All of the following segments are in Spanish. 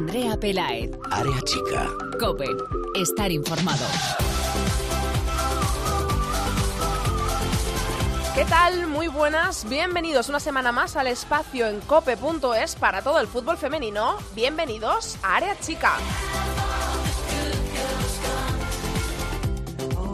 Andrea Pelaez. Área chica. Cope. Estar informado. ¿Qué tal? Muy buenas. Bienvenidos una semana más al espacio en cope.es para todo el fútbol femenino. Bienvenidos a Área Chica.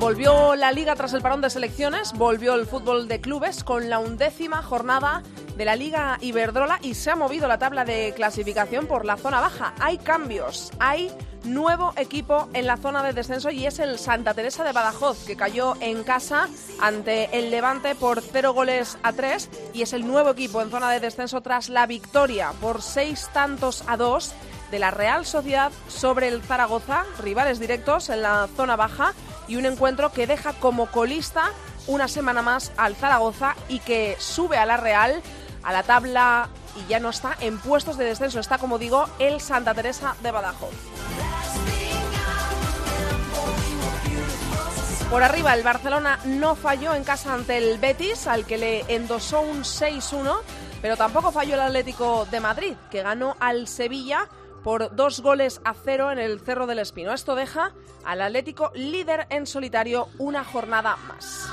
Volvió la liga tras el parón de selecciones, volvió el fútbol de clubes con la undécima jornada de la Liga Iberdrola y se ha movido la tabla de clasificación por la zona baja. Hay cambios, hay nuevo equipo en la zona de descenso y es el Santa Teresa de Badajoz, que cayó en casa ante el Levante por cero goles a tres y es el nuevo equipo en zona de descenso tras la victoria por seis tantos a dos de la Real Sociedad sobre el Zaragoza, rivales directos en la zona baja y un encuentro que deja como colista una semana más al Zaragoza y que sube a la Real a la tabla y ya no está en puestos de descenso. Está, como digo, el Santa Teresa de Badajoz. Por arriba, el Barcelona no falló en casa ante el Betis, al que le endosó un 6-1, pero tampoco falló el Atlético de Madrid, que ganó al Sevilla por dos goles a cero en el Cerro del Espino. Esto deja al Atlético líder en solitario una jornada más.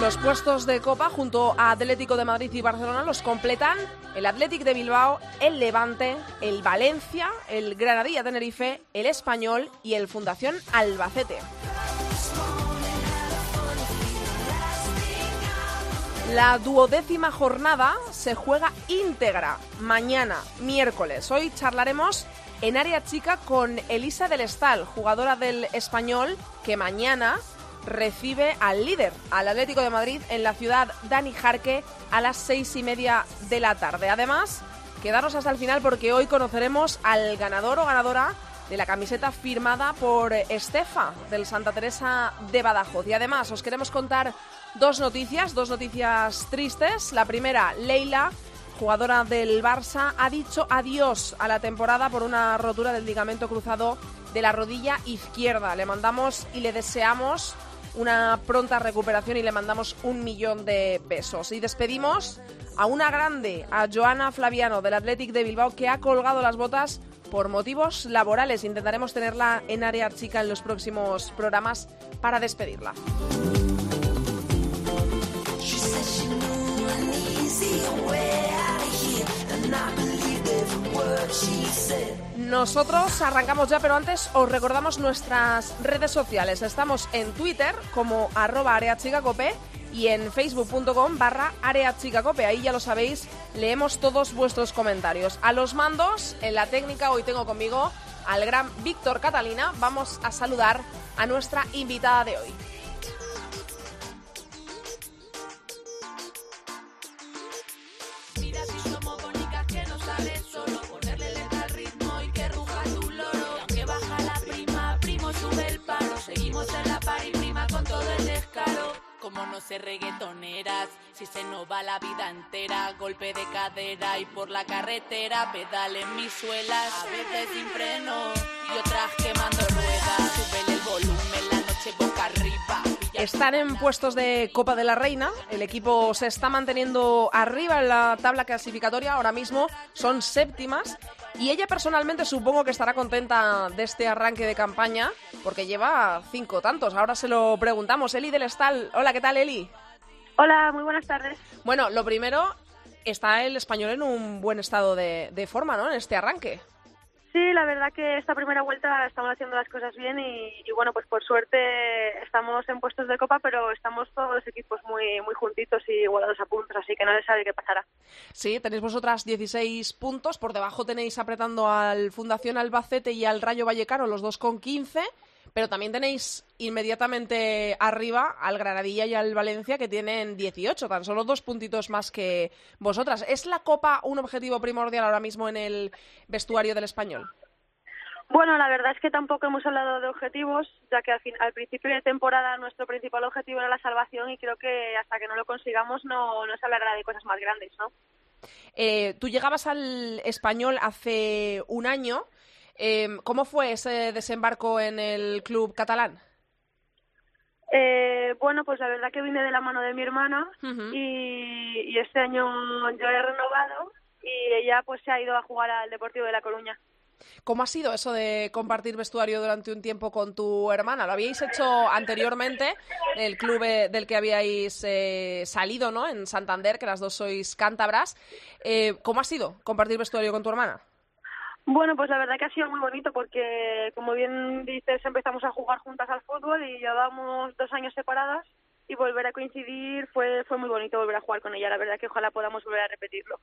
Los puestos de Copa junto a Atlético de Madrid y Barcelona los completan el Atlético de Bilbao, el Levante, el Valencia, el Granadilla Tenerife, el Español y el Fundación Albacete. La duodécima jornada se juega íntegra mañana, miércoles. Hoy charlaremos en área chica con Elisa del Estal, jugadora del Español, que mañana recibe al líder, al Atlético de Madrid, en la ciudad Dani Jarque a las seis y media de la tarde. Además, quedaros hasta el final porque hoy conoceremos al ganador o ganadora de la camiseta firmada por Estefa del Santa Teresa de Badajoz. Y además os queremos contar dos noticias, dos noticias tristes. La primera, Leila, jugadora del Barça, ha dicho adiós a la temporada por una rotura del ligamento cruzado de la rodilla izquierda. Le mandamos y le deseamos una pronta recuperación y le mandamos un millón de pesos. Y despedimos a una grande, a Joana Flaviano del Athletic de Bilbao, que ha colgado las botas por motivos laborales. Intentaremos tenerla en área chica en los próximos programas para despedirla. Nosotros arrancamos ya, pero antes os recordamos nuestras redes sociales. Estamos en Twitter como arroba areachicacope y en facebook.com barra areachicacope. Ahí ya lo sabéis, leemos todos vuestros comentarios. A los mandos, en la técnica, hoy tengo conmigo al gran Víctor Catalina. Vamos a saludar a nuestra invitada de hoy. Como no ser reggaetoneras. Si se nos va la vida entera, golpe de cadera y por la carretera pedalen mis suelas. A veces sin freno y otras quemando ruedas. Sube el volumen, la noche boca arriba. Están en puestos de Copa de la Reina. El equipo se está manteniendo arriba en la tabla clasificatoria. Ahora mismo son séptimas. Y ella personalmente supongo que estará contenta de este arranque de campaña porque lleva cinco tantos. Ahora se lo preguntamos. Eli del Estal. Hola, ¿qué tal, Eli? Hola, muy buenas tardes. Bueno, lo primero, está el español en un buen estado de, de forma, ¿no? En este arranque. Sí, la verdad que esta primera vuelta estamos haciendo las cosas bien y, bueno, pues por suerte estamos en puestos de copa, pero estamos todos los equipos muy muy juntitos y igualados a puntos, así que nadie sabe qué pasará. Sí, tenéis vosotras 16 puntos, por debajo tenéis apretando al Fundación Albacete y al Rayo Vallecano, los dos con 15 pero también tenéis inmediatamente arriba al Granadilla y al Valencia que tienen 18, tan solo dos puntitos más que vosotras. ¿Es la Copa un objetivo primordial ahora mismo en el vestuario del español? Bueno, la verdad es que tampoco hemos hablado de objetivos, ya que al, fin, al principio de temporada nuestro principal objetivo era la salvación y creo que hasta que no lo consigamos no, no se hablará de cosas más grandes, ¿no? Eh, tú llegabas al español hace un año. Eh, ¿Cómo fue ese desembarco en el club catalán? Eh, bueno, pues la verdad que vine de la mano de mi hermana y este año yo he renovado y ella pues se ha ido a jugar al Deportivo de La Coruña. ¿Cómo ha sido eso de compartir vestuario durante un tiempo con tu hermana? Lo habíais hecho anteriormente, el club eh, del que habíais eh, salido, ¿no? En Santander, que las dos sois cántabras. Eh, ¿Cómo ha sido compartir vestuario con tu hermana? Bueno, pues la verdad que ha sido muy bonito porque, como bien dices, empezamos a jugar juntas al fútbol y llevábamos dos años separadas y volver a coincidir fue, fue muy bonito volver a jugar con ella. La verdad que ojalá podamos volver a repetirlo.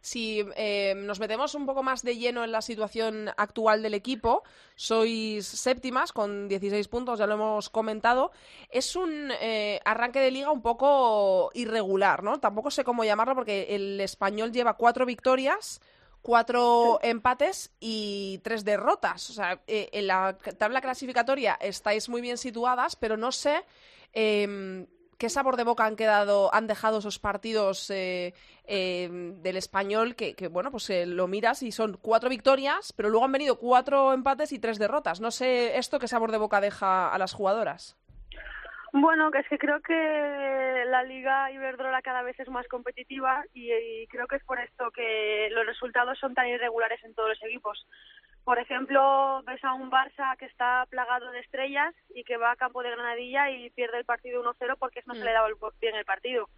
Si eh, nos metemos un poco más de lleno en la situación actual del equipo, sois séptimas con 16 puntos, ya lo hemos comentado. Es un eh, arranque de liga un poco irregular, ¿no? Tampoco sé cómo llamarlo porque el español lleva cuatro victorias cuatro empates y tres derrotas. O sea, eh, en la tabla clasificatoria estáis muy bien situadas, pero no sé eh, qué sabor de boca han quedado, han dejado esos partidos eh, em, del español que, que bueno, pues eh, lo miras y son cuatro victorias, pero luego han venido cuatro empates y tres derrotas. No sé esto qué sabor de boca deja a las jugadoras. Bueno, que es que creo que la Liga Iberdrola cada vez es más competitiva y, creo que es por esto que los resultados son tan irregulares en todos los equipos. Por ejemplo, ves a un Barça que está plagado de estrellas y que va a campo de Granadilla y pierde el partido 1-0 porque no se le mm. daba bien el partido.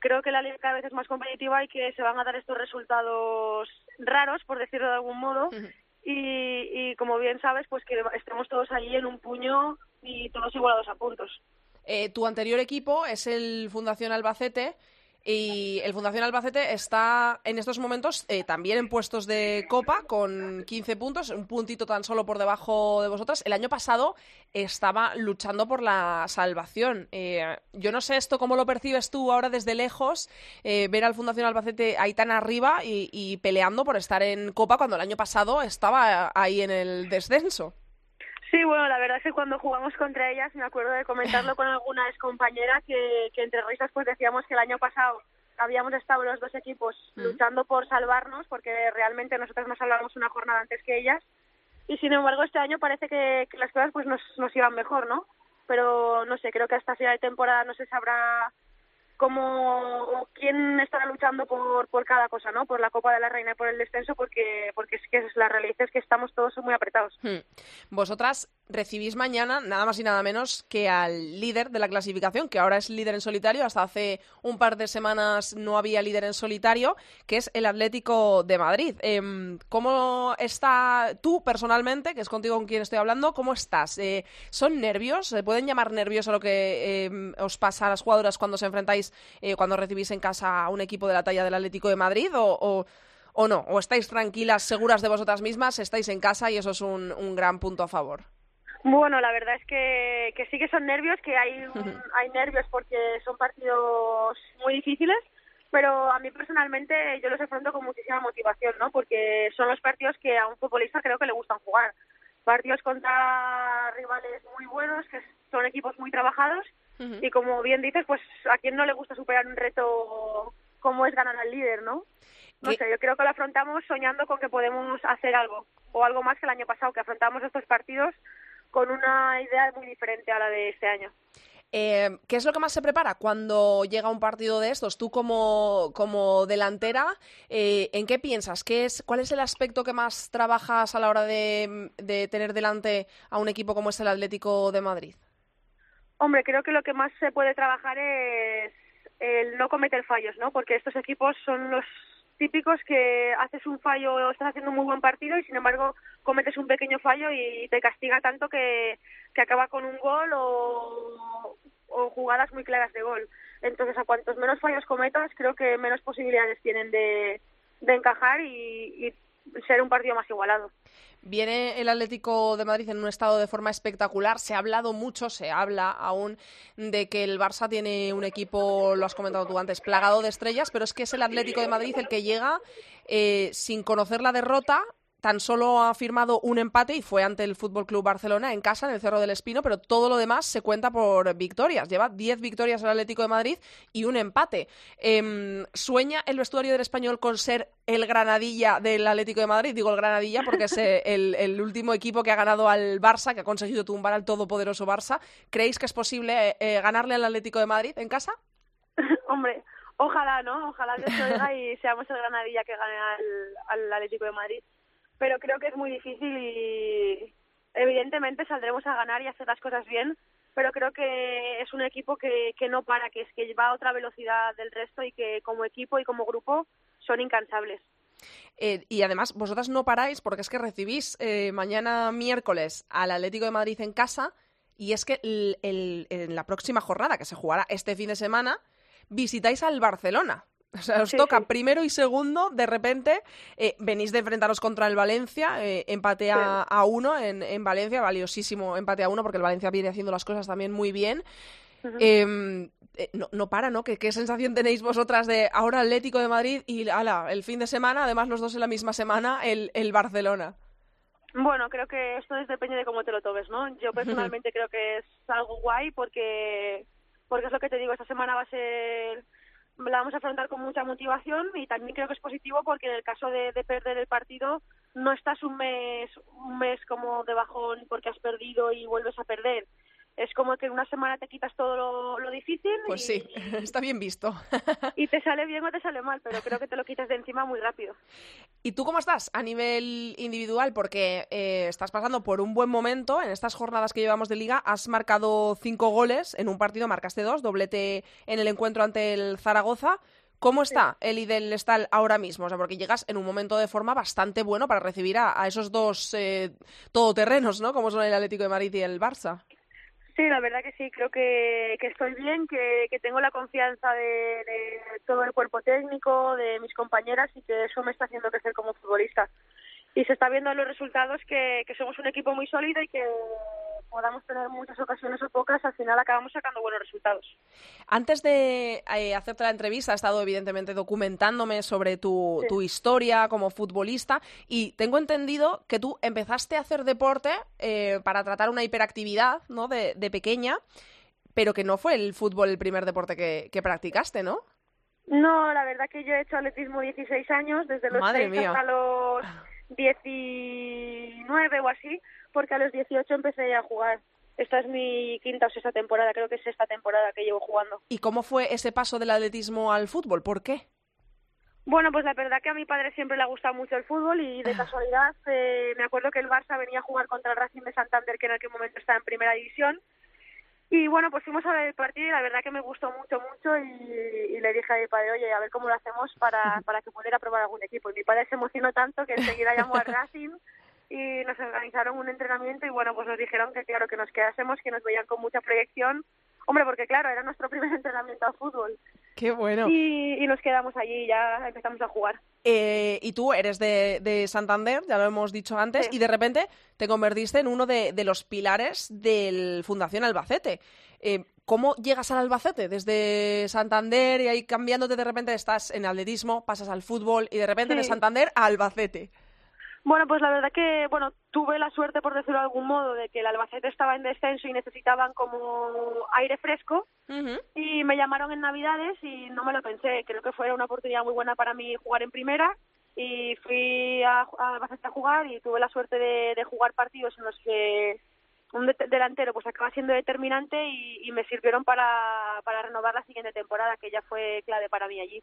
Creo que la liga cada vez es más competitiva y que se van a dar estos resultados raros, por decirlo de algún modo. Y, y como bien sabes, pues que estemos todos allí en un puño y todos igualados a puntos. Eh, tu anterior equipo es el Fundación Albacete. Y el Fundación Albacete está en estos momentos eh, también en puestos de copa con 15 puntos, un puntito tan solo por debajo de vosotras. El año pasado estaba luchando por la salvación. Eh, yo no sé esto cómo lo percibes tú ahora desde lejos, ver al Fundación Albacete ahí tan arriba y peleando por estar en copa cuando el año pasado estaba ahí en el descenso. Sí, bueno, la verdad es que cuando jugamos contra ellas, me acuerdo de comentarlo con alguna ex compañera que, que entre risas pues decíamos que el año pasado habíamos estado los dos equipos mm. luchando por salvarnos, porque realmente nosotros nos salvamos una jornada antes que ellas, y sin embargo este año parece que, que las cosas pues nos, nos iban mejor, ¿no? Pero no sé, creo que hasta final de temporada no se sabrá cómo quién estará luchando por, por cada cosa, ¿no? Por la Copa de la Reina y por el descenso, porque, porque es que es la realidad es que estamos todos muy apretados. Hmm. Vosotras recibís mañana nada más y nada menos que al líder de la clasificación, que ahora es líder en solitario, hasta hace un par de semanas no había líder en solitario, que es el Atlético de Madrid. Em, ¿Cómo está tú personalmente, que es contigo con quien estoy hablando, cómo estás? Eh, ¿Son nervios? ¿Se pueden llamar nervios a lo que em, os pasa a las jugadoras cuando se enfrentáis eh, cuando recibís en casa a un equipo de la talla del Atlético de Madrid o, o, no? ¿O estáis tranquilas, seguras de vosotras mismas, estáis en casa y eso es un, un gran punto a favor? Bueno, la verdad es que, que sí que son nervios, que hay, hay nervios porque son partidos muy difíciles, pero a mí personalmente yo los afronto con muchísima motivación, ¿no? Porque son los partidos que a un futbolista creo que le gustan jugar. Partidos contra rivales muy buenos, que son equipos muy trabajados y como bien dices, pues a quien no le gusta superar un reto como es ganar al líder, ¿no? No sé, yo creo que lo afrontamos soñando con que podemos hacer algo, o algo más que el año pasado, que afrontamos estos partidos con una idea muy diferente a la de este año. Eh, ¿Qué es lo que más se prepara cuando llega un partido de estos? Tú como, como delantera, eh, ¿en qué piensas? ¿Qué es, ¿Cuál es el aspecto que más trabajas a la hora de, de tener delante a un equipo como es el Atlético de Madrid? Hombre, creo que lo que más se puede trabajar es el no cometer fallos, ¿no? Porque estos equipos son los típicos que haces un fallo o estás haciendo un muy buen partido y sin embargo cometes un pequeño fallo y te castiga tanto que, que acaba con un gol o, o jugadas muy claras de gol. Entonces, a cuantos menos fallos cometas, creo que menos posibilidades tienen de, de encajar y, y ser un partido más igualado. Viene el Atlético de Madrid en un estado de forma espectacular. Se ha hablado mucho, se habla aún de que el Barça tiene un equipo, lo has comentado tú antes, plagado de estrellas, pero es que es el Atlético de Madrid el que llega eh, sin conocer la derrota tan solo ha firmado un empate y fue ante el Fútbol Club Barcelona en casa, en el Cerro del Espino, pero todo lo demás se cuenta por victorias. Lleva 10 victorias el Atlético de Madrid y un empate. Em, ¿Sueña el vestuario del español con ser el Granadilla del Atlético de Madrid? Digo el Granadilla porque es eh, el, último equipo que ha ganado al Barça, que ha conseguido tumbar al todopoderoso Barça. ¿Creéis que es posible eh, eh, ganarle al Atlético de Madrid en casa? Hombre, Ojalá, ¿no? Ojalá que esto y seamos el Granadilla que gane al Atlético de Madrid. Pero creo que es muy difícil y evidentemente saldremos a ganar y hacer las cosas bien, pero creo que es un equipo que, que no para, que es que va a otra velocidad del resto y que como equipo y como grupo son incansables. Eh, y además, vosotras no paráis porque es que recibís eh, mañana miércoles al Atlético de Madrid en casa y es que en la próxima jornada, que se jugará este fin de semana, visitáis al Barcelona. O sea, os toca primero y segundo, de repente eh, venís de enfrentaros contra el Valencia, eh, empate a, uno en, en, Valencia, valiosísimo empate a uno porque el Valencia viene haciendo las cosas también muy bien. Em, eh, no, no, para, ¿no? ¿Qué, ¿Qué, sensación tenéis vosotras de ahora Atlético de Madrid y ala, el fin de semana, además los dos en la misma semana, el, el Barcelona? Bueno, creo que esto depende de cómo te lo tomes, ¿no? Yo personalmente creo que es algo guay porque, porque es lo que te digo, esta semana va a ser la vamos a afrontar con mucha motivación y también creo que es positivo porque en el caso de, de, perder el partido no estás un mes un mes como de bajón porque has perdido y vuelves a perder es como que en una semana te quitas todo lo, difícil. Pues sí, está bien visto. y te sale bien o te sale mal, pero creo que te lo quitas de encima muy rápido. ¿Y tú cómo estás a nivel individual? Porque eh, estás pasando por un buen momento. En estas jornadas que llevamos de liga has marcado cinco goles. En un partido marcaste dos, doblete en el encuentro ante el Zaragoza. ¿Cómo está el Idel Estal ahora mismo? O sea, porque llegas en un momento de forma bastante bueno para recibir a, esos dos eh, todoterrenos, ¿no? Como son el Atlético de Madrid y el Barça. Sí, la verdad que sí, creo que, que estoy bien, que, que tengo la confianza de, todo el cuerpo técnico, de mis compañeras y que eso me está haciendo crecer como futbolista. Y se está viendo en los resultados que, que somos un equipo muy sólido y que podamos tener muchas ocasiones o pocas, al final acabamos sacando buenos resultados. Antes de eh, hacerte la entrevista, he estado evidentemente documentándome sobre tu, tu, historia como futbolista y tengo entendido que tú empezaste a hacer deporte eh, para tratar una hiperactividad ¿no? de, de, pequeña, pero que no fue el fútbol el primer deporte que, que practicaste, ¿no? No, la verdad que yo he hecho atletismo 16 años, desde los 6 hasta los 19 o así porque a los 18 empecé a jugar. Esta es mi quinta o sexta temporada, creo que es esta temporada que llevo jugando. ¿Y cómo fue ese paso del atletismo al fútbol? ¿Por qué? Bueno, pues la verdad que a mi padre siempre le ha gustado mucho el fútbol y de casualidad eh, me acuerdo que el Barça venía a jugar contra el Racing de Santander, que en aquel momento estaba en primera división. Y bueno, pues fuimos a ver el partido y la verdad que me gustó mucho, mucho y, le dije a mi padre, oye, a ver cómo lo hacemos para, para que pudiera probar algún equipo. Y mi padre se emocionó tanto que enseguida llamó al Racing y nos organizaron un entrenamiento y bueno, pues nos dijeron que claro, que nos quedásemos, que nos veían con mucha proyección. Hombre, porque claro, era nuestro primer entrenamiento a fútbol. Qué bueno. Y, nos quedamos allí y ya empezamos a jugar. Eh, y tú eres de, de, Santander, ya lo hemos dicho antes, y de repente te convertiste en uno de, de los pilares del Fundación Albacete. Eh, ¿Cómo llegas al Albacete? Desde Santander y ahí cambiándote de repente estás en atletismo, pasas al fútbol y de repente de Santander a Albacete. Bueno, pues la verdad que, bueno, tuve la suerte, por decirlo de algún modo, de que el Albacete estaba en descenso y necesitaban como aire fresco y me llamaron en Navidades y no me lo pensé. Creo que fue una oportunidad muy buena para mí jugar en primera y fui a, a Albacete a jugar y tuve la suerte de, de jugar partidos en los que un delantero pues acaba siendo determinante y, me sirvieron para, para, renovar la siguiente temporada que ya fue clave para mí allí.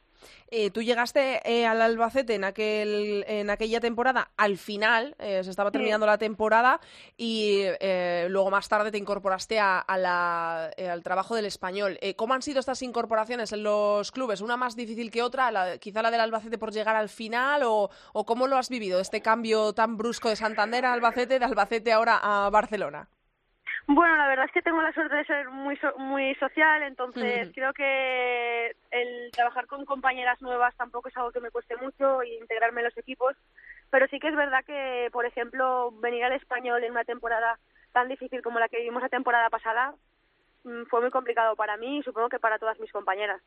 Eh, tú llegaste eh, al Albacete en aquel en aquella temporada al final eh, se estaba terminando la temporada y luego más tarde te incorporaste a, la, al trabajo del español. ¿Cómo han sido estas incorporaciones en los clubes? ¿Una más difícil que otra? La, quizá la del Albacete por llegar al final o, o cómo lo has vivido este cambio tan brusco de Santander a Albacete de Albacete ahora a Barcelona? Bueno, la verdad es que tengo la suerte de ser muy muy social, entonces creo que el trabajar con compañeras nuevas tampoco es algo que me cueste mucho y integrarme en los equipos, pero sí que es verdad que, por ejemplo, venir al español en una temporada tan difícil como la que vivimos la temporada pasada mm, fue muy complicado para mí y supongo que para todas mis compañeras.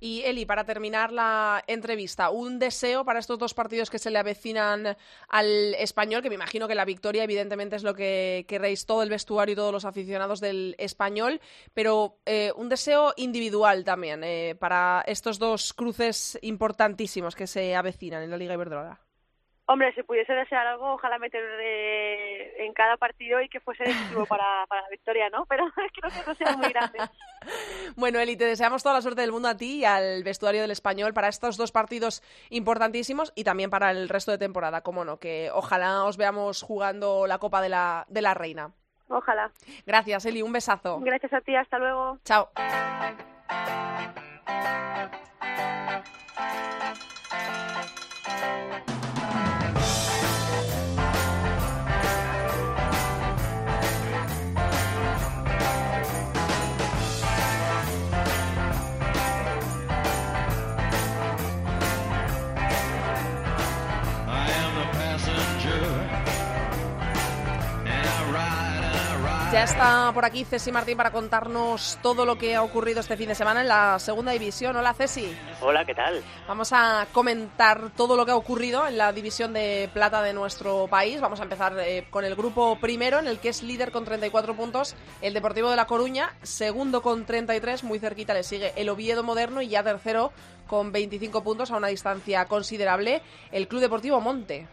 Y Eli, para terminar la entrevista, un deseo para estos dos partidos que se le avecinan al español, que me imagino que la victoria evidentemente es lo que querréis todo el vestuario y todos los aficionados del español, pero eh, un deseo individual también eh, para estos dos cruces importantísimos que se avecinan en la Liga Iberdrola. Hombre, si pudiese desear algo, ojalá meter eh, en cada partido y que fuese decisivo para, para la victoria, ¿no? Pero creo que eso sea muy grande. bueno, Eli, te deseamos toda la suerte del mundo a ti y al vestuario del español para estos dos partidos importantísimos y también para el resto de temporada, como no, que ojalá os veamos jugando la Copa de la, de la Reina. Ojalá. Gracias, Eli, un besazo. Gracias a ti, hasta luego. Chao. Ya está por aquí Ceci Martín para contarnos todo lo que ha ocurrido este fin de semana en la segunda división. Hola Ceci. Hola, ¿qué tal? Vamos a comentar todo lo que ha ocurrido en la división de plata de nuestro país. Vamos a empezar eh, con el grupo primero, en el que es líder con 34 puntos el Deportivo de La Coruña, segundo con 33, muy cerquita le sigue el Oviedo Moderno y ya tercero con 25 puntos a una distancia considerable el Club Deportivo Monte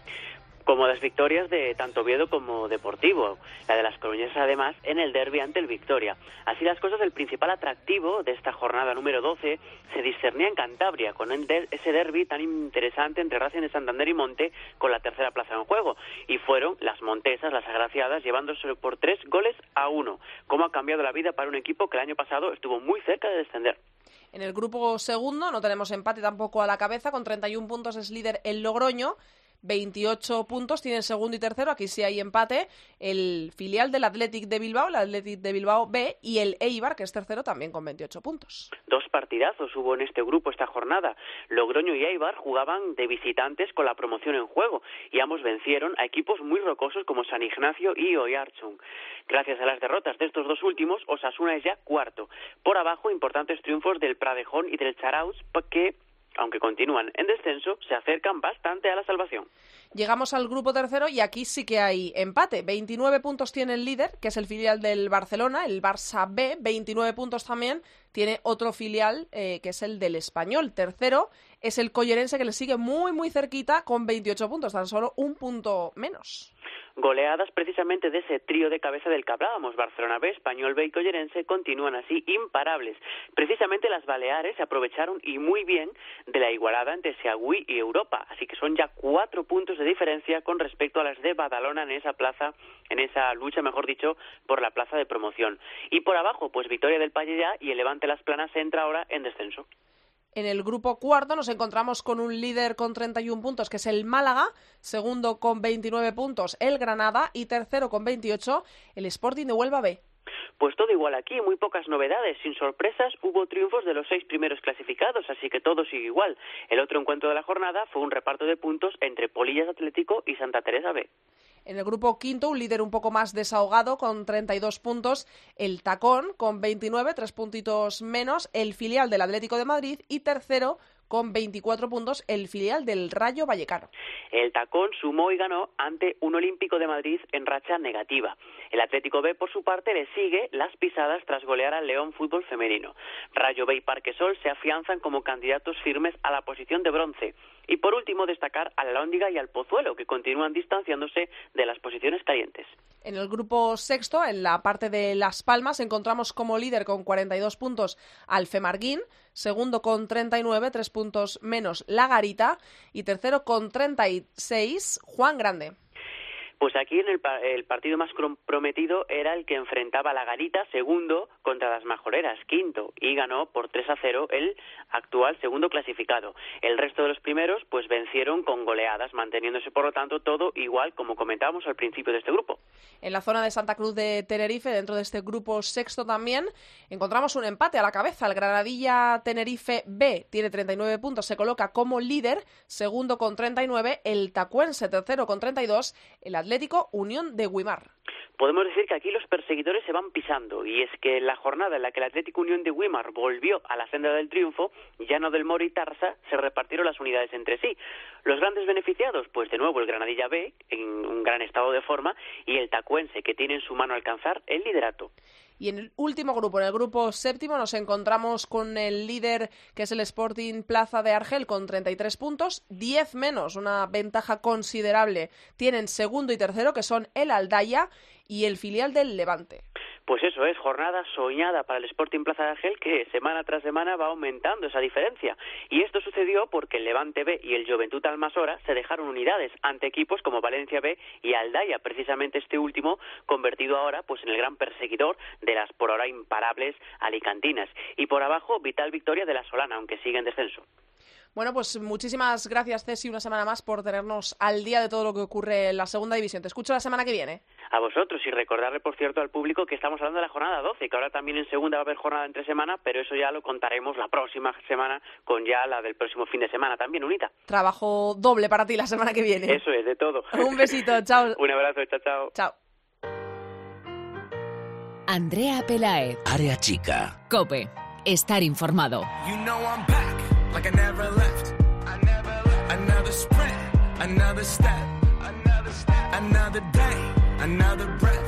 como las victorias de tanto Oviedo como Deportivo, la de las Coruñesas además en el derby ante el Victoria. Así las cosas, el principal atractivo de esta jornada número 12 se discernía en Cantabria, con ese derby tan interesante entre Racing de Santander y Monte con la tercera plaza en juego. Y fueron las Montesas, las agraciadas, llevándose por tres goles a uno. ¿Cómo ha cambiado la vida para un equipo que el año pasado estuvo muy cerca de descender? En el grupo segundo no tenemos empate tampoco a la cabeza, con 31 puntos es líder el Logroño 28 puntos, tienen segundo y tercero, aquí sí hay empate, el filial del Athletic de Bilbao, el Athletic de Bilbao B, y el Eibar, que es tercero, también con 28 puntos. Dos partidazos hubo en este grupo esta jornada. Logroño y Eibar jugaban de visitantes con la promoción en juego, y ambos vencieron a equipos muy rocosos como San Ignacio y Oyarchung. Gracias a las derrotas de estos dos últimos, Osasuna es ya cuarto. Por abajo, importantes triunfos del Pradejón y del Charaus, que aunque continúan en descenso, se acercan bastante a la salvación. Llegamos al grupo tercero y aquí sí que hay empate. 29 puntos tiene el líder, que es el filial del Barcelona, el Barça B. 29 puntos también tiene otro filial, eh, que es el del Español. Tercero es el Collerense, que le sigue muy, muy cerquita con 28 puntos, tan solo un punto menos goleadas precisamente de ese trío de cabeza del que hablábamos, Barcelona B, Español B y Collerense, continúan así imparables. Precisamente las Baleares se aprovecharon y muy bien de la igualada entre Seagüí y Europa, así que son ya cuatro puntos de diferencia con respecto a las de Badalona en esa plaza, en esa lucha, mejor dicho, por la plaza de promoción. Y por abajo, pues Victoria del ya y el Levante Las Planas entra ahora en descenso. En el grupo cuarto nos encontramos con un líder con 31 puntos, que es el Málaga, segundo con 29 puntos el Granada y tercero con 28 el Sporting de Huelva B. Pues todo igual aquí, muy pocas novedades, sin sorpresas, hubo triunfos de los seis primeros clasificados, así que todo sigue igual. El otro encuentro de la jornada fue un reparto de puntos entre Polillas Atlético y Santa Teresa B. En el grupo quinto, un líder un poco más desahogado con 32 puntos, el Tacón con 29, tres puntitos menos, el filial del Atlético de Madrid y tercero con 24 puntos el filial del Rayo Vallecano. El Tacón sumó y ganó ante un Olímpico de Madrid en racha negativa. El Atlético B, por su parte, le sigue las pisadas tras golear al León Fútbol Femenino. Rayo B y Parquesol se afianzan como candidatos firmes a la posición de bronce. Y por último, destacar a la Lóndiga y al Pozuelo, que continúan distanciándose de las posiciones calientes. En el grupo sexto, en la parte de Las Palmas, encontramos como líder con 42 puntos al Femarguín, segundo con 39, tres puntos menos La Garita y tercero con 36 Juan Grande. Pues aquí en el, partido más comprometido era el que enfrentaba la Garita, segundo, contra las Majoreras, quinto, y ganó por 3 a 0 el actual segundo clasificado. El resto de los primeros, pues vencieron con goleadas, manteniéndose por lo tanto todo igual como comentábamos al principio de este grupo. En la zona de Santa Cruz de Tenerife, dentro de este grupo sexto también, encontramos un empate a la cabeza. El Granadilla Tenerife B tiene 39 puntos, se coloca como líder, segundo con 39, el Tacuense tercero con 32, el Atlético Unión de Guimar. Podemos decir que aquí los perseguidores se van pisando y es que la jornada en la que el Atlético Unión de Guimar volvió a la senda del triunfo, Llano del Moro y Tarsa se repartieron las unidades entre sí. Los grandes beneficiados, pues de nuevo el Granadilla B, en un gran estado de forma, y el Tacuense, que tiene en su mano alcanzar el liderato. Y en el último grupo, en el grupo séptimo, nos encontramos con el líder que es el Sporting Plaza de Argel con 33 puntos, 10 menos, una ventaja considerable. Tienen segundo y tercero que son el Aldaya y el filial del Levante. Pues eso es, jornada soñada para el Sporting Plaza de Argel que semana tras semana va aumentando esa diferencia. Y esto sucedió porque el Levante B y el Juventud Almasora se dejaron unidades ante equipos como Valencia B y Aldaya, precisamente este último convertido ahora pues en el gran perseguidor de las por ahora imparables alicantinas. Y por abajo, vital victoria de la Solana, aunque sigue en descenso. Bueno, pues muchísimas gracias, Ceci, una semana más por tenernos al día de todo lo que ocurre en la segunda división. Te escucho la semana que viene. A vosotros y recordarle, por cierto, al público que estamos hablando de la jornada 12, que ahora también en segunda va a haber jornada entre semana, pero eso ya lo contaremos la próxima semana con ya la del próximo fin de semana también, Unita. Trabajo doble para ti la semana que viene. Eso es, de todo. Un besito, chao. Un abrazo, chao, chao. Chao. Andrea Pelaez. Área chica. Cope. Estar informado. You know I'm back, like I never left. I never left. Another sprint, another step, another step, another day, another breath,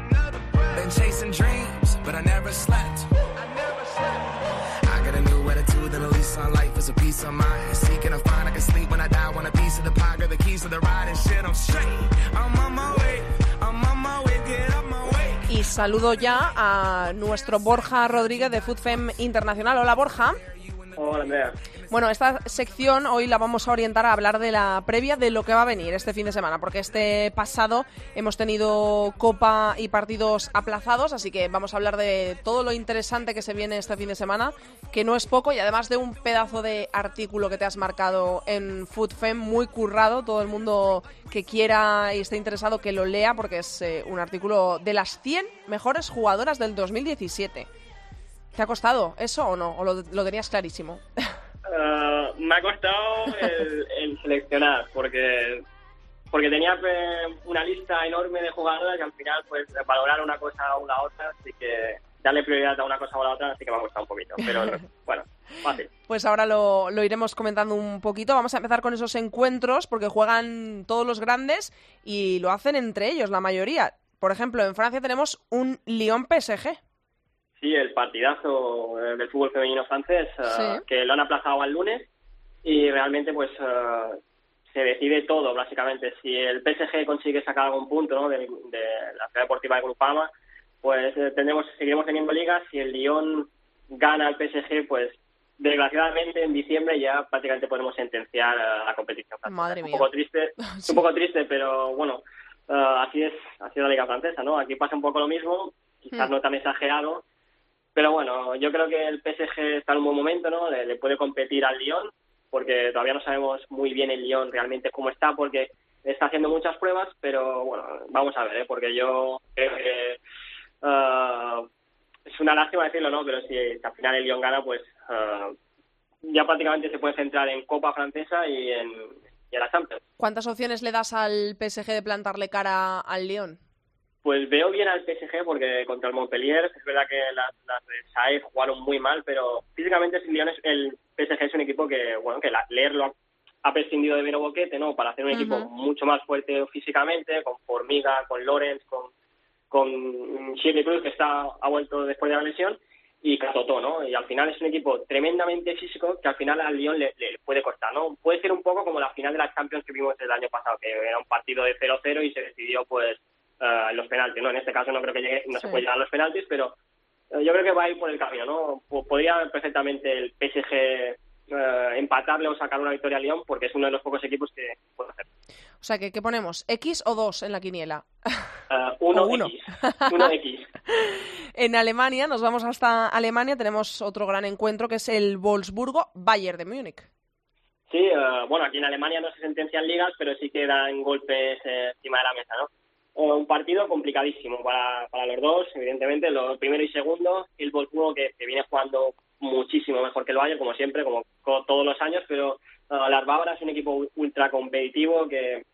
another breath. Been chasing dreams, but I never slept. I never slept. I got a new attitude and a lease on life is a piece of mind. Seeking a find I can sleep when I die. Want a piece of the pie, got the keys to the ride and shit. I'm straight. I'm on my way. I'm on my way. Get up my way. Y saludo ya a nuestro Borja Rodríguez de FoodFem Internacional. Hola, Borja. Bueno, esta sección hoy la vamos a orientar a hablar de la previa de lo que va a venir este fin de semana, porque este pasado hemos tenido Copa y partidos aplazados, así que vamos a hablar de todo lo interesante que se viene este fin de semana, que no es poco, y además de un pedazo de artículo que te has marcado en FoodFem muy currado, todo el mundo que quiera y esté interesado que lo lea, porque es eh, un artículo de las 100 mejores jugadoras del 2017. ¿Te ha costado eso o no? ¿O lo, lo tenías clarísimo? Uh, me ha costado el, el seleccionar porque porque tenía eh, una lista enorme de jugadoras y al final pues valorar una cosa o la otra, así que darle prioridad a una cosa o a la otra, así que me ha costado un poquito, pero bueno, fácil. Pues ahora lo, lo iremos comentando un poquito. Vamos a empezar con esos encuentros porque juegan todos los grandes y lo hacen entre ellos, la mayoría. Por ejemplo, en Francia tenemos un Lyon-PSG. Sí, el partidazo eh, del fútbol femenino francés, Sí. que lo han aplazado al lunes y realmente pues eh, se decide todo básicamente. Si el PSG consigue sacar algún punto ¿no? de, de la ciudad deportiva de Grupama, pues tendremos, seguiremos teniendo ligas. Si el Lyon gana al PSG, pues desgraciadamente en diciembre ya prácticamente podemos sentenciar la competición francesa. Madre un mía. poco triste, un poco triste, pero bueno, eh, así es, así es la liga francesa, ¿no? Aquí pasa un poco lo mismo, quizás Mm. no tan exagerado, pero bueno, yo creo que el PSG está en un buen momento, ¿no? Le, puede competir al Lyon, porque todavía no sabemos muy bien el Lyon realmente cómo está, porque está haciendo muchas pruebas, pero bueno, vamos a ver, ¿eh? Porque yo creo que ah, es una lástima decirlo, ¿no? Pero si, al final el Lyon gana, pues ah, ya prácticamente se puede centrar en Copa Francesa y en, y en la Champions. ¿Cuántas opciones le das al PSG de plantarle cara al Lyon? Pues veo bien al PSG porque contra el Montpellier es verdad que las, las de Saez jugaron muy mal, pero físicamente el Lyon es- el PSG es un equipo que, bueno, que la, leerlo ha, prescindido de Vero Boquete, ¿no? Para hacer un equipo mucho más fuerte físicamente, con Formiga, con Lorenz, con, con Shirley Cruz, que está, ha vuelto después de la lesión, y Catotó, ¿no? Y al final es un equipo tremendamente físico que al final al Lyon le, le puede costar, ¿no? Puede ser un poco como la final de la Champions que vimos el año pasado, que era un partido de 0-0 y se decidió, pues, en los penaltis, ¿no? En este caso no creo que llegue, no se puede llegar a los penaltis, pero eh, yo creo que va a ir por el camino, ¿no? Po- Podría perfectamente el PSG eh, empatarle o sacar una victoria a Lyon porque es uno de los pocos equipos que puede hacer. O sea, que ¿qué ponemos? ¿X o 2 en la quiniela? Uno. X. Uno X. En Alemania, nos vamos hasta Alemania, tenemos otro gran encuentro que es el Wolfsburgo-Bayern de Múnich. Sí, eh, bueno, aquí en Alemania no se sentencian ligas, pero sí que dan golpes encima de la mesa, ¿no? Eh, un partido complicadísimo para, para los dos, evidentemente, los primero y segundo. El Wolfsburgo que, viene jugando muchísimo mejor que el Bayern, como siempre, como co- todos los años, pero eh, las Bávaras es un equipo ultra competitivo que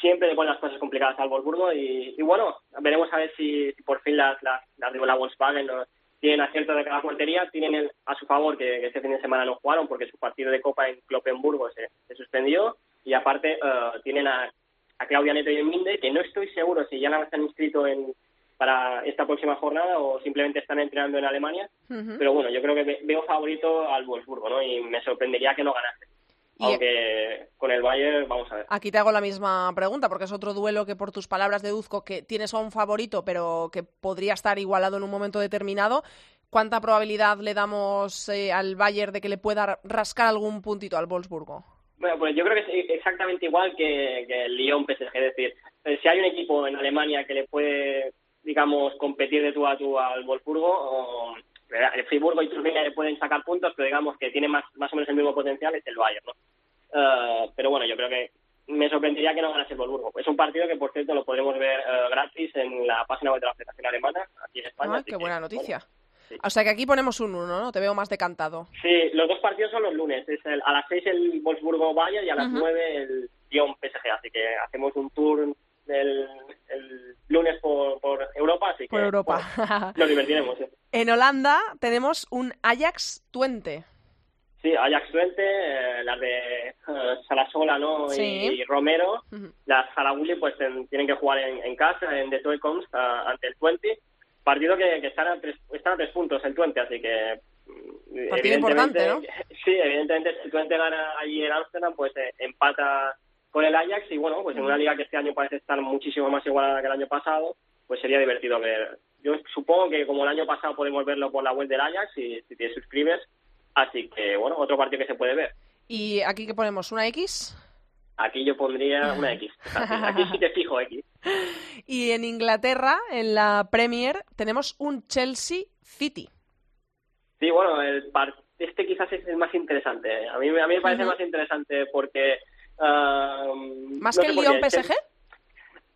siempre le las cosas complicadas al Wolfsburgo y, y bueno, veremos a ver si, si por fin las, las, las la Volkswagen ¿no? tienen acierto de cada portería, tienen el- a su favor que, este fin de semana no jugaron porque su partido de Copa en Cloppenburgo se, se suspendió y aparte eh, tienen a, a Claudia Neto y Minde que no estoy seguro si ya las han inscrito en, para esta próxima jornada o simplemente están entrenando en Alemania. Pero bueno, yo creo que ve- veo favorito al Wolfsburgo, ¿no? Y me sorprendería que no ganase. Aunque con el Bayern, vamos a ver. Aquí te hago la misma pregunta, porque es otro duelo que por tus palabras deduzco que tienes a un favorito, pero que podría estar igualado en un momento determinado. ¿Cuánta probabilidad le damos eh, al Bayern de que le pueda rascar algún puntito al Wolfsburgo? Bueno, pues yo creo que es exactamente igual que, que el Lyon PSG. Es decir, eh, si hay un equipo en Alemania que le puede, digamos, competir de tú a tú al Wolfsburgo, o, el Friburgo y Turbina le pueden sacar puntos, pero digamos que tiene más, más o menos el mismo potencial, es el Bayern, ¿no? Eh, pero bueno, yo creo que me sorprendería que no ganase el Wolfsburgo. Es un partido que, por cierto, lo podremos ver eh, gratis en la página web de la Federación Alemana, aquí en España. Así qué que, buena noticia. bueno, sí. O sea que aquí ponemos un 1, ¿no? Te veo más decantado. Sí, los dos partidos son los lunes. Es el- a las 6 el Wolfsburgo Bayern y a las Ujú. 9 el Lyon PSG. Así que hacemos un tour el, el lunes por, por Europa. Así que, Por Europa. bueno, nos divertiremos. ¿eh? En Holanda tenemos un Ajax Twente. Sí, Ajax Twente, eh, las de eh, Salasola ¿no? Sí. y, Romero. Ujú. Las Zaragouli pues tienen que jugar en, en casa, en The Toy Coms, a- ante el Twente. Partido que, que están, a tres, están a tres puntos el Twente, así que... mm, Partido importante, evidentemente- Sí, evidentemente si el Twente gana allí en Ámsterdam, pues eh, empata con el Ajax y bueno, pues en una liga que este año parece estar muchísimo más igualada que el año pasado, pues sería divertido ver. Yo supongo que como el año pasado podemos verlo por la web del Ajax y si te suscribes, así que bueno, otro partido que se puede ver. ¿Y aquí que ponemos? ¿Una X? Aquí yo pondría una X. Aquí sí que fijo X. Y en Inglaterra, en la Premier, tenemos un Chelsea City. Sí, bueno, el par- este quizás es el más interesante. A mí, a mí me parece Ujú. más interesante porque... ah, ¿Más no que el por Lyon qué. PSG?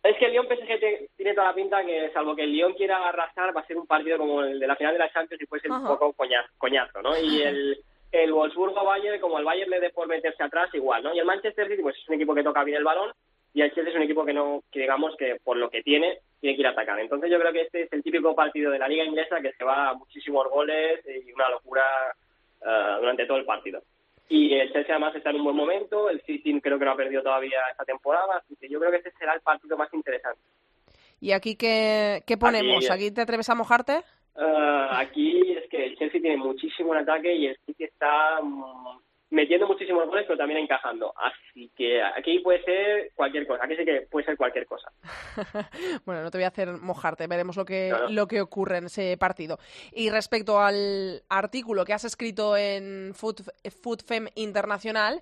Es que el Lyon PSG tiene toda la pinta que, salvo que el Lyon quiera arrasar, va a ser un partido como el de la final de la Champions y puede ser un poco coña- coñazo, ¿no? Y el, el Wolfsburgo-Bayern, como el Bayern le dé por meterse atrás, igual, ¿no? Y el Manchester City, pues es un equipo que toca bien el balón y el Chelsea es un equipo que no, que digamos que por lo que tiene, tiene que ir a atacar. Entonces yo creo que este es el típico partido de la liga inglesa que se va a muchísimos goles y una locura eh, durante todo el partido. Y el Chelsea además está en un buen momento, el City creo que no ha perdido todavía esta temporada, así que yo creo que este será el partido más interesante. ¿Y aquí qué, qué ponemos? Aquí- ¿Aquí te atreves a mojarte? Eh, aquí es que el Chelsea tiene muchísimo en ataque y el City está mm, metiendo muchísimos goles, pero también encajando. Así que aquí puede ser cualquier cosa. Aquí sí que puede ser cualquier cosa. bueno, no te voy a hacer mojarte, veremos lo que, lo que ocurre en ese partido. Y respecto al artículo que has escrito en Food, Food Fem Internacional,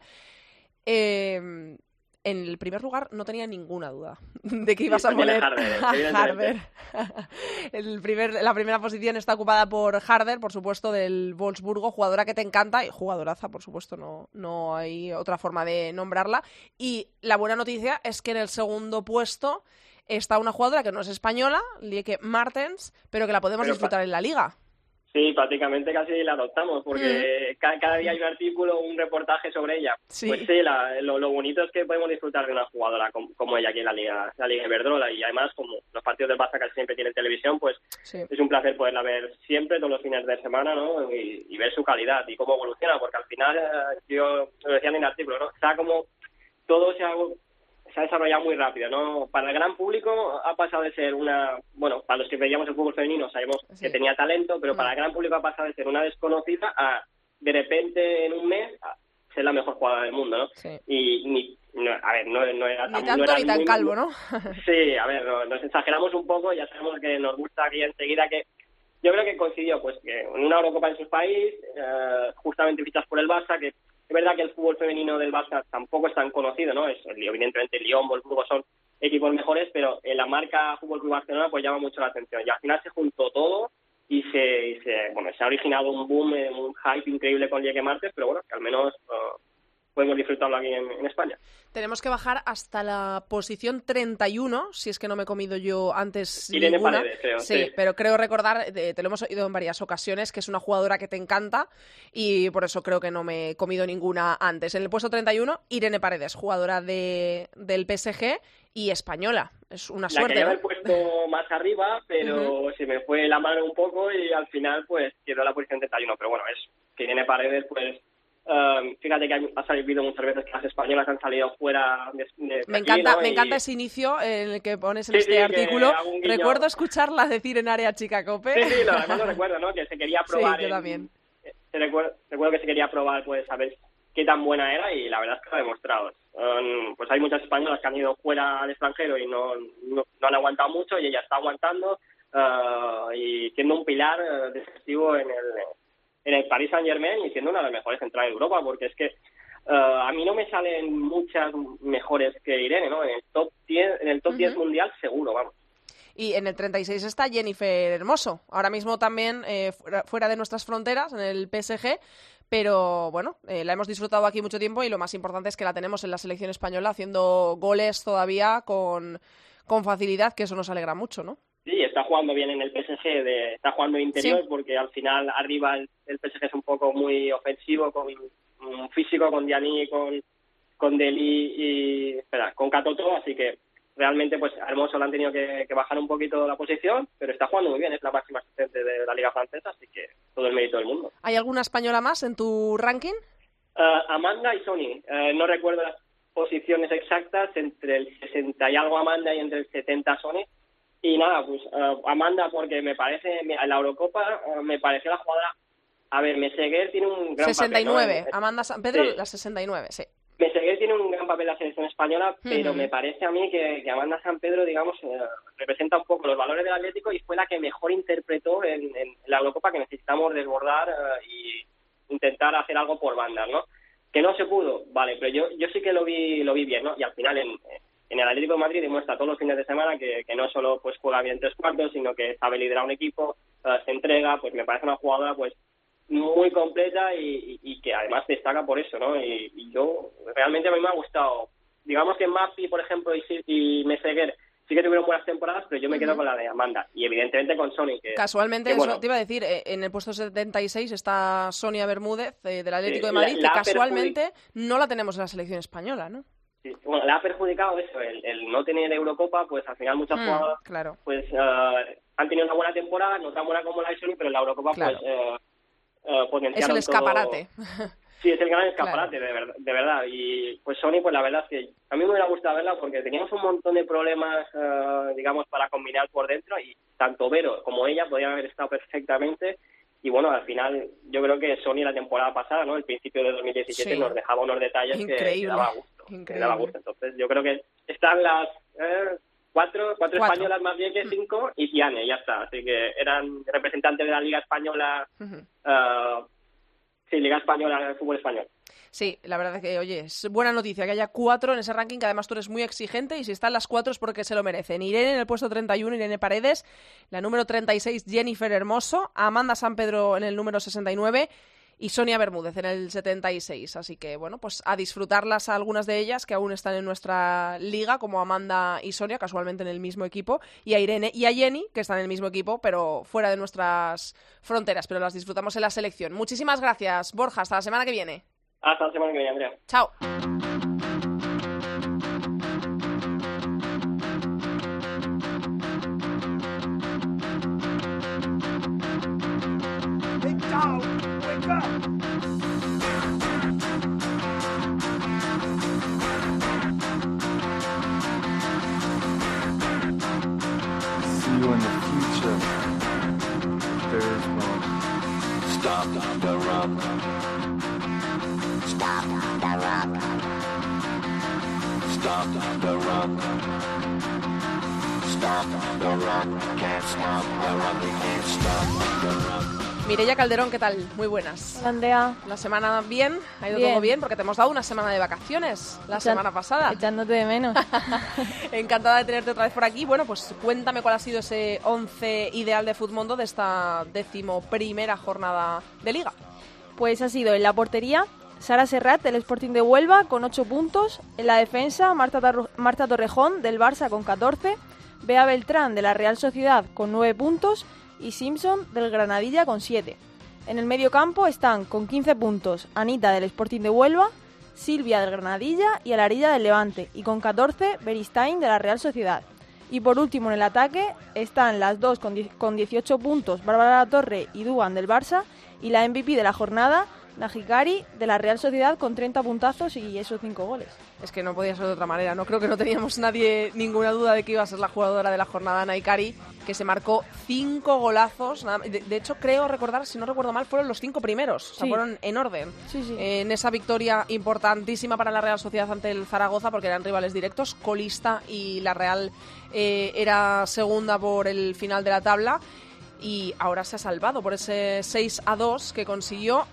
eh, en el primer lugar no tenía ninguna duda de que ibas a poner Harder, a. Harder. El primer, la primera posición está ocupada por Harder, por supuesto, del Wolfsburgo, jugadora que te encanta y jugadoraza, por supuesto, no, no hay otra forma de nombrarla. Y la buena noticia es que en el segundo puesto está una jugadora que no es española, Lieke Martens, pero que la podemos Pero disfrutar en la liga. Sí, prácticamente casi la adoptamos, porque ca- cada, día hay un artículo, un reportaje sobre ella. Sí. Pues sí, la- lo, lo bonito es que podemos disfrutar de una jugadora como, como ella aquí en la Liga, la Liga Iberdrola. Y además, como los partidos del Barça casi siempre tienen televisión, pues Sí. es un placer poderla ver siempre, todos los fines de semana, ¿no? Y, y ver su calidad y cómo evoluciona, porque al final, eh, yo lo decía en el artículo, ¿no? Está como todo se ha, se ha desarrollado muy rápido, ¿no? Para el gran público ha pasado de ser una, bueno, para los que veíamos el fútbol femenino sabemos Sí. que tenía talento, pero Mm. para el gran público ha pasado de ser una desconocida a, de repente, en un mes, a ser la mejor jugadora del mundo, ¿no? Sí. Y, ni, no, a ver, no, no era Ni tan- no tanto era ni tan muy- calvo, ¿no? Sí, a ver, no- nos exageramos un poco, ya sabemos que nos gusta aquí enseguida que yo creo que coincidió pues que en una Eurocopa en su país, eh, justamente fichas por el Barça, que es verdad que el fútbol femenino del Barça tampoco es tan conocido, ¿no? Es, evidentemente Lyon, Wolfsburgo son equipos mejores, pero en la marca Fútbol Club Barcelona pues llama mucho la atención. Y al final se juntó todo y se, y se bueno, se ha originado un boom, eh, un hype increíble con Llegue Martes, pero bueno, que al menos eh, podemos disfrutarlo aquí en, en España. Tenemos que bajar hasta la posición 31, si es que no me he comido yo antes Irene ninguna. Paredes, creo, sí, sí. pero creo recordar, eh, te lo hemos oído en varias ocasiones, que es una jugadora que te encanta y por eso creo que no me he comido ninguna antes. En el puesto 31, Irene Paredes, jugadora de, del PSG y española. Es una La suerte, quería ¿no? haber puesto más arriba, pero se me fue la mano un poco y al final pues quedó la posición 31. Pero bueno, es que Irene Paredes pues eh, fíjate que ha salido muchas veces que las españolas han salido fuera de, de Me aquí, encanta, ¿no? me Y- encanta ese inicio en el que pones en Sí, este sí, artículo. Recuerdo escucharla decir en área chica cope. Sí, sí, lo, lo recuerdo, ¿no? Que se quería Sí, probar. yo en- también. eh, recuerdo, recuerdo que se quería probar, pues, a ver qué tan buena era y la verdad es que lo ha demostrado. Um, pues hay muchas españolas que han ido fuera al extranjero y no, no, no han aguantado mucho y ella está aguantando uh, y siendo un pilar eh, decisivo en el, en el Paris Saint Germain y siendo una de las mejores centrales de Europa porque es que uh, a mí no me salen muchas mejores que Irene, ¿no? En el top 10, en el top 10 Ujú. mundial seguro, vamos. Y en el 36 está Jennifer Hermoso, ahora mismo también eh, fuera, fuera de nuestras fronteras, en el PSG, pero bueno, eh, la hemos disfrutado aquí mucho tiempo y lo más importante es que la tenemos en la selección española haciendo goles todavía con, con facilidad, que eso nos alegra mucho, ¿no? Está jugando bien en el PSG, de, está jugando interior Sí. porque al final arriba el, el PSG es un poco muy ofensivo, con un físico, con Diani, con, con Deli y espera, con Catoto, así que realmente pues a Hermoso le han tenido que, que bajar un poquito la posición, pero está jugando muy bien, es la máxima asistente de la Liga Francesa, así que todo el mérito del mundo. ¿Hay alguna española más en tu ranking? Eh, Amanda y Sony, eh, no recuerdo las posiciones exactas, entre el 60 y algo Amanda y entre el 70 Sony. Y nada, pues eh, Amanda, porque me parece, me- la Eurocopa eh, me pareció la jugadora. A ver, Meseguer tiene un gran 69, papel. ¿no? Amanda San Pedro, Sí. la 69, sí. Meseguer tiene un gran papel en la selección española, pero me parece a mí que, que Amanda San Pedro, digamos, eh, representa un poco los valores del Atlético y fue la que mejor interpretó en, en la Eurocopa que necesitamos desbordar eh, y intentar hacer algo por bandas, ¿no? Que no se pudo, vale, pero yo, yo sí que lo vi, lo vi bien, ¿no? Y al final en, en el Atlético de Madrid demuestra todos los fines de semana que, que no solo pues juega bien tres cuartos, sino que sabe liderar un equipo, eh, se entrega, pues me parece una jugadora pues muy completa y, y- y que además destaca por eso, ¿no? Y, y yo realmente a mí me ha gustado. Digamos que Mapi, por ejemplo, y, y Meseguer sí que tuvieron buenas temporadas, pero yo me quedo con la de Amanda. Y evidentemente con Sony, que Casualmente, que, bueno, eso te iba a decir, eh, en el puesto 76 está Sonia Bermúdez eh, del Atlético de Madrid, la que casualmente no la tenemos en la selección española, ¿no? Sí, bueno, le ha perjudicado eso, el, el no tener Eurocopa, pues al final muchas Mm, jugadoras claro. pues eh, han tenido una buena temporada, no tan buena como la de Sony, pero la Eurocopa Claro. pues eh, Es potenciaron el todo- escaparate. Sí, es el gran escaparate, de, verdad, de verdad. Y pues Sony, pues la verdad es que a mí me hubiera gustado verla porque teníamos un montón de problemas, eh, digamos, para combinar por dentro y tanto Vero como ella podían haber estado perfectamente. Y bueno, al final yo creo que Sony la temporada pasada, ¿no? El principio de 2017 Sí. nos dejaba unos detalles que- que, Increíble, daba gusto. Increíble. daba gusto. Entonces yo creo que están las eh, cuatro, cuatro, Cuatro. españolas más bien que cinco y Tiane, ya está. Así que eran representantes de la Liga Española, Ujú. eh, sí, Liga Española de Fútbol Español. Sí, la verdad es que, oye, es buena noticia que haya cuatro en ese ranking, que además tú eres muy exigente y si están las cuatro es porque se lo merecen. Irene en el puesto 31, Irene Paredes, la número 36, Jennifer Hermoso, Amanda San Pedro en el número 69 y Sonia Bermúdez en el 76. Así que, bueno, pues a disfrutarlas a algunas de ellas que aún están en nuestra liga, como Amanda y Sonia, casualmente en el mismo equipo, y a Irene y a Jenny, que están en el mismo equipo, pero fuera de nuestras fronteras, pero las disfrutamos en la selección. Muchísimas gracias, Borja, hasta la semana que viene. Hasta la semana que viene, Andrea. Chao. See you stop the run, can't stop the run, we can't stop the run. Mireya Calderón, ¿qué tal? Muy buenas. Hola, Andrea. La semana bien, ha ido Bien. todo bien porque te hemos dado una semana de vacaciones la Echan- semana pasada. Echándote de menos. Encantada de tenerte otra vez por aquí. Bueno, pues cuéntame cuál ha sido ese 11 ideal de Futmundo de esta decimoprimera jornada de liga. Pues ha sido en la portería Sara Serrat del Sporting de Huelva con 8 puntos. En la defensa Marta, Marta Torrejón del Barça con 14. Bea Beltrán de la Real Sociedad con 9 puntos. Y Simpson del Granadilla con 7. En el medio campo están con 15 puntos Anita del Sporting de Huelva, Silvia del Granadilla y Alarilla del Levante. Y con 14 Beristain de la Real Sociedad. Y por último en el ataque están las dos con, die- con 18 puntos Bárbara Torre y Duan del Barça y la MVP de la jornada Najikari de la Real Sociedad con 30 puntazos y esos 5 goles. Es que no podía ser de otra manera. No creo que no teníamos nadie ninguna duda de que iba a ser la jugadora de la jornada Naikari, que se marcó cinco golazos. nada- De, de hecho, creo recordar, si no recuerdo mal, fueron los cinco primeros. O sea, Sí. fueron en orden. Sí, sí. En esa victoria importantísima para la Real Sociedad ante el Zaragoza, porque eran rivales directos, colista y la Real eh, era segunda por el final de la tabla. Y ahora se ha salvado por ese 6 a 2 que consiguió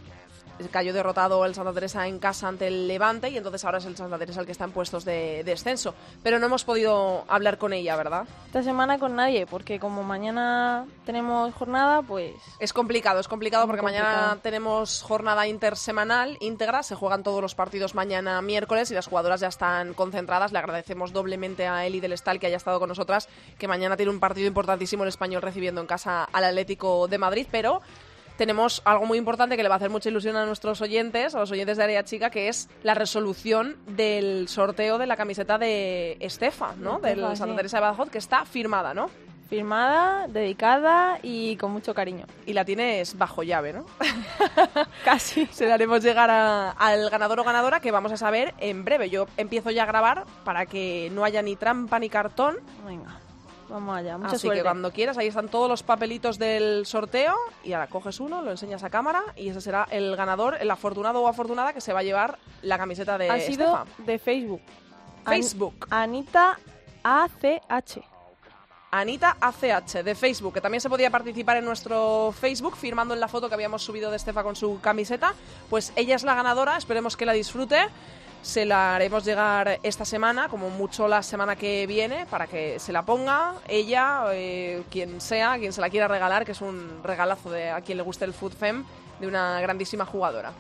cayó derrotado el Santa Teresa en casa ante el Levante y entonces ahora es el Santa Teresa el que está en puestos de descenso. Pero no hemos podido hablar con ella, ¿verdad? Esta semana con nadie, porque como mañana tenemos jornada, pues Es complicado, es complicado porque mañana tenemos jornada intersemanal íntegra, se juegan todos los partidos mañana miércoles y las jugadoras ya están concentradas. Le agradecemos doblemente a Eli del Estal que haya estado con nosotras, que mañana tiene un partido importantísimo el español recibiendo en casa al Atlético de Madrid, pero tenemos algo muy importante que le va a hacer mucha ilusión a nuestros oyentes, a los oyentes de Área Chica, que es la resolución del sorteo de la camiseta de Estefa, ¿no? Estefa, Del Santa sí. Teresa de Badajoz, que está firmada, ¿no? firmada, dedicada y con mucho cariño. Y la tienes bajo llave, ¿no? Casi. Se le haremos llegar a- al ganador o ganadora que vamos a saber en breve. Yo empiezo ya a grabar para que no haya ni trampa ni cartón. Venga, vamos allá. Mucha Así suerte. que cuando quieras, ahí están todos los papelitos del sorteo y ahora coges uno, lo enseñas a cámara y ese será el ganador, el afortunado o afortunada que se va a llevar la camiseta de ha sido Estefa. de Facebook. An- Facebook. Anita ACH. Anita ACH de Facebook, que también se podía participar en nuestro Facebook firmando en la foto que habíamos subido de Estefa con su camiseta. Pues ella es la ganadora, esperemos que la disfrute. Se la haremos llegar esta semana, como mucho la semana que viene, para que se la ponga ella, eh, quien sea, quien se la quiera regalar, que es un regalazo de a quien le guste el Food Fem, de una grandísima jugadora.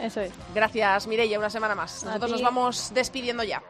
Eso es. Gracias, Mireia, una semana más. Nosotros nos vamos despidiendo ya.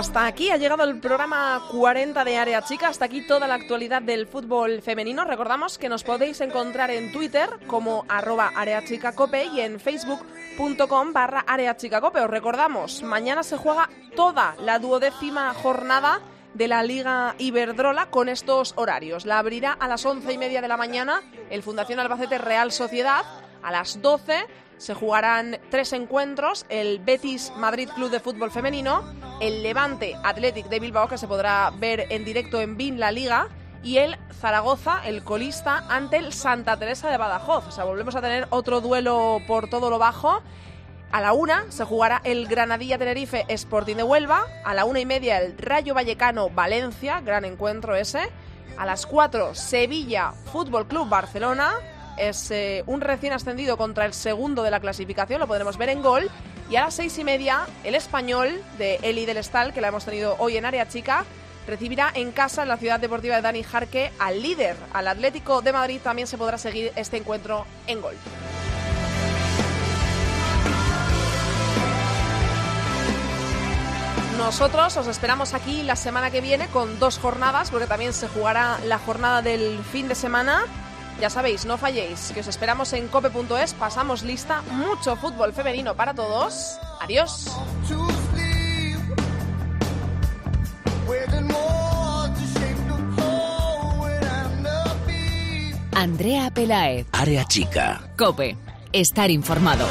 Hasta aquí ha llegado el programa 40 de Área Chica. Hasta aquí toda la actualidad del fútbol femenino. Recordamos que nos podéis encontrar en Twitter como arroba areachicacope y en facebook.com barra areachicacope. Os recordamos, mañana se juega toda la duodécima jornada de la Liga Iberdrola con estos horarios. La abrirá a las once y media de la mañana el Fundación Albacete Real Sociedad. A las 12 se jugarán tres encuentros, el Betis Madrid Club de Fútbol Femenino, el Levante Athletic de Bilbao, que se podrá ver en directo en BIN La Liga, y el Zaragoza, el colista, ante el Santa Teresa de Badajoz. O sea, volvemos a tener otro duelo por todo lo bajo. A la una se jugará el Granadilla Tenerife Sporting de Huelva. A la una y media el Rayo Vallecano Valencia, gran encuentro ese. A las cuatro Sevilla Fútbol Club Barcelona. Es eh, un recién ascendido contra el segundo de la clasificación, lo podremos ver en gol. Y a las seis y media el español de Eli del Estal, que la hemos tenido hoy en área chica, recibirá en casa en la ciudad deportiva de Dani Jarque al líder, al Atlético de Madrid. También se podrá seguir este encuentro en gol. Nosotros os esperamos aquí la semana que viene con dos jornadas, porque también se jugará la jornada del fin de semana. Ya sabéis, no falléis, que os esperamos en cope.es. Pasamos lista, mucho fútbol femenino para todos. Adiós. Andrea Pelaez. Área chica. Cope. Estar informado.